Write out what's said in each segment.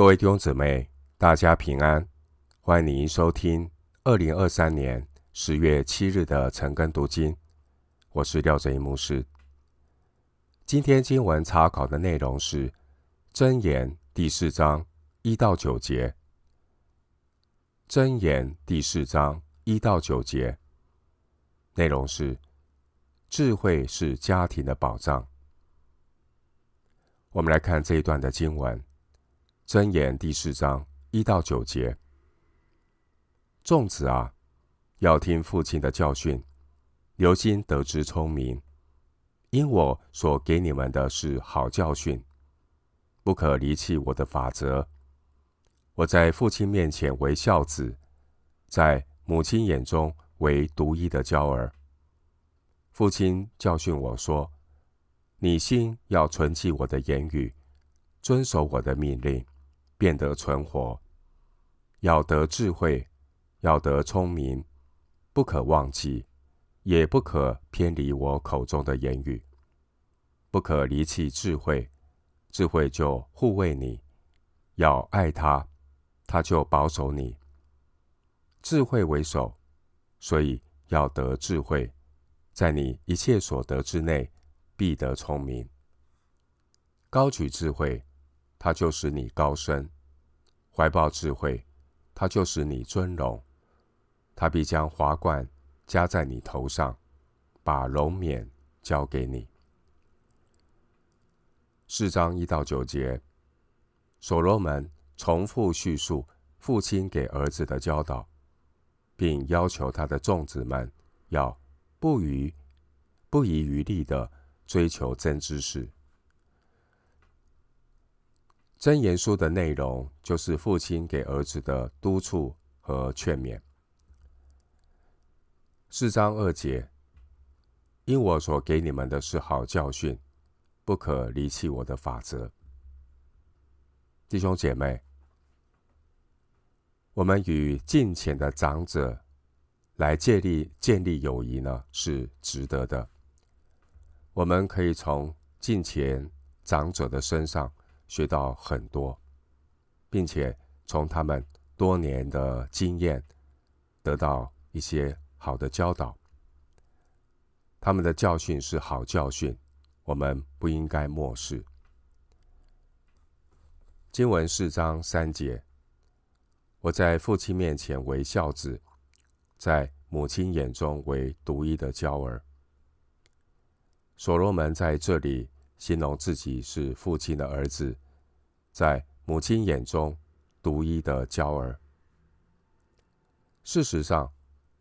各位弟兄姊妹，大家平安！欢迎您收听二零二三年十月七日的晨更读经。我是廖正一牧师。今天经文查考的内容是《真言》第四章一到九节，《真言》第四章一到九节内容是：智慧是家庭的保障。我们来看这一段的经文。箴言第四章一到九节：众子啊，要听父亲的教训，留心得之聪明，因我所给你们的是好教训，不可离弃我的法则。我在父亲面前为孝子，在母亲眼中为独一的娇儿。父亲教训我说：“你心要存记我的言语，遵守我的命令。”变得存活，要得智慧，要得聪明，不可忘记，也不可偏离我口中的言语，不可离弃智慧，智慧就护卫你；要爱他，他就保守你。智慧为首，所以要得智慧，在你一切所得之内，必得聪明。高举智慧。他就使你高升，怀抱智慧，他就使你尊荣。他必将华冠加在你头上，把荣冕交给你。四章一到九节，所罗门重复叙述父亲给儿子的教导，并要求他的众子们要不遗不遗余力地追求真知识。箴言书的内容就是父亲给儿子的督促和劝勉。四章二节，因我所给你们的是好教训，不可离弃我的法则。弟兄姐妹，我们与近前的长者来建立建立友谊呢，是值得的。我们可以从近前长者的身上。学到很多，并且从他们多年的经验得到一些好的教导。他们的教训是好教训，我们不应该漠视。经文四章三节：我在父亲面前为孝子，在母亲眼中为独一的娇儿。所罗门在这里。形容自己是父亲的儿子，在母亲眼中独一的娇儿。事实上，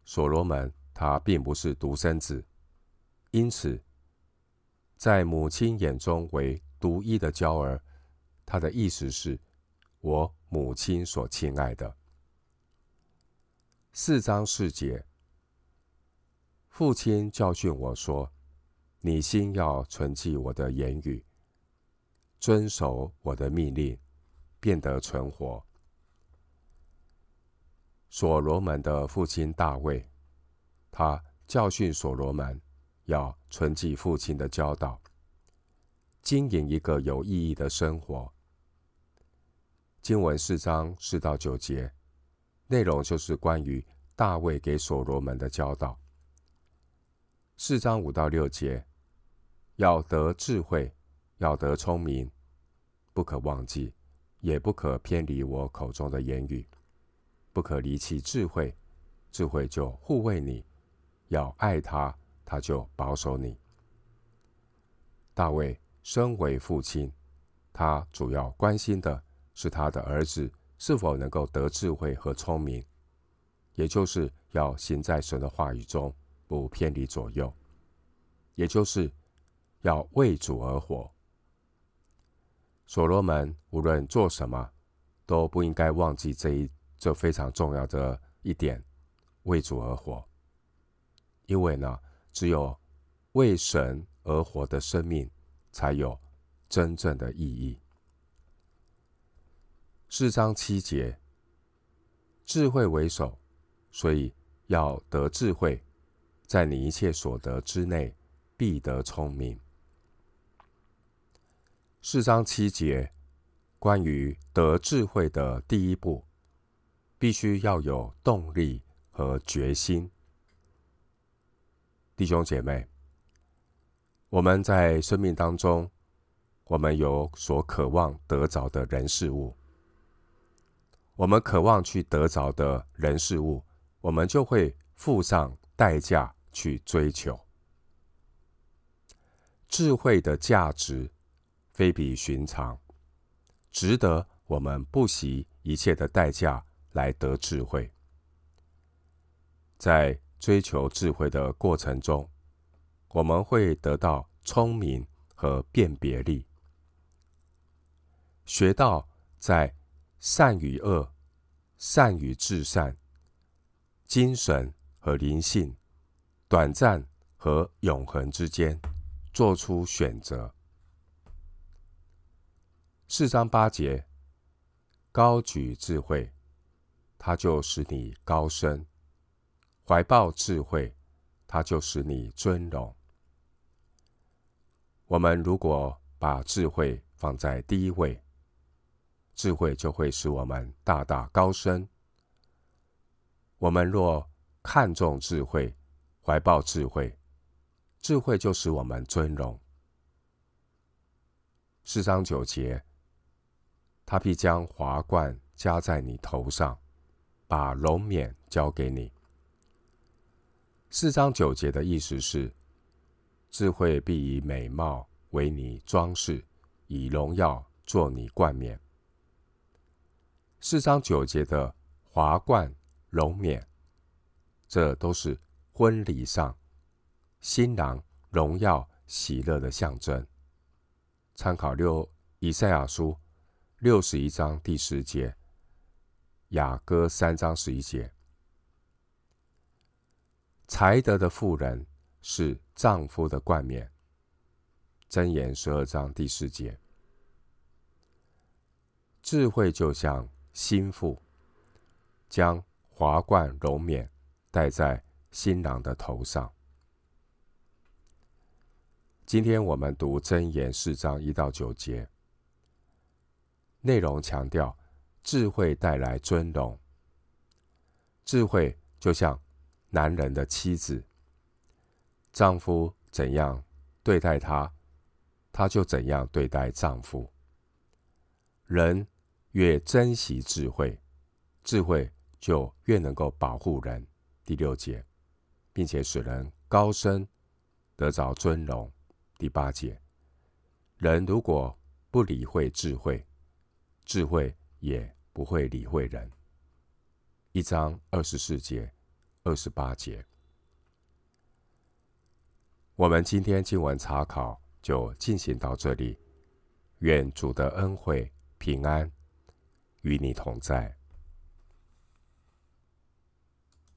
所罗门他并不是独生子，因此，在母亲眼中为独一的娇儿，他的意思是，我母亲所亲爱的。四章四节，父亲教训我说。你心要存记我的言语，遵守我的命令，变得存活。所罗门的父亲大卫，他教训所罗门要存记父亲的教导，经营一个有意义的生活。经文四章四到九节，内容就是关于大卫给所罗门的教导。四章五到六节。要得智慧，要得聪明，不可忘记，也不可偏离我口中的言语，不可离弃智慧，智慧就护卫你；要爱他，他就保守你。大卫身为父亲，他主要关心的是他的儿子是否能够得智慧和聪明，也就是要行在神的话语中，不偏离左右，也就是。要为主而活。所罗门无论做什么，都不应该忘记这一这非常重要的一点：为主而活。因为呢，只有为神而活的生命，才有真正的意义。四章七节，智慧为首，所以要得智慧，在你一切所得之内，必得聪明。四章七节，关于得智慧的第一步，必须要有动力和决心。弟兄姐妹，我们在生命当中，我们有所渴望得着的人事物，我们渴望去得着的人事物，我们就会付上代价去追求。智慧的价值非比寻常，值得我们不惜一切的代价来得智慧。在追求智慧的过程中，我们会得到聪明和辨别力，学到在善与恶、善与至善、精神和灵性、短暂和永恒之间做出选择。四章八节，高举智慧，它就使你高升。怀抱智慧，它就使你尊荣。我们如果把智慧放在第一位，智慧就会使我们大大高升。我们若看重智慧，怀抱智慧，智慧就使我们尊荣。四章九节，他必将华冠加在你头上，把荣冕交给你。四章九节的意思是：智慧必以美貌为你装饰，以荣耀做你冠冕。四章九节的华冠、荣冕，这都是婚礼上新郎荣耀喜乐的象征。参考六以赛亚书六十一章第十节，雅歌三章十一节。才德的妇人是丈夫的冠冕。箴言十二章第四节。智慧就像新妇，将华冠荣冕戴在新郎的头上。今天我们读箴言四章一到九节，内容强调智慧带来尊荣。智慧就像。男人的妻子，丈夫怎样对待她，她就怎样对待丈夫。人越珍惜智慧，智慧就越能够保护人。第六节，并且使人高升，得着尊荣。第八节，人如果不理会智慧，智慧也不会理会人。一章二十四节。二十八节，我们今天经文查考就进行到这里。愿主的恩惠平安与你同在。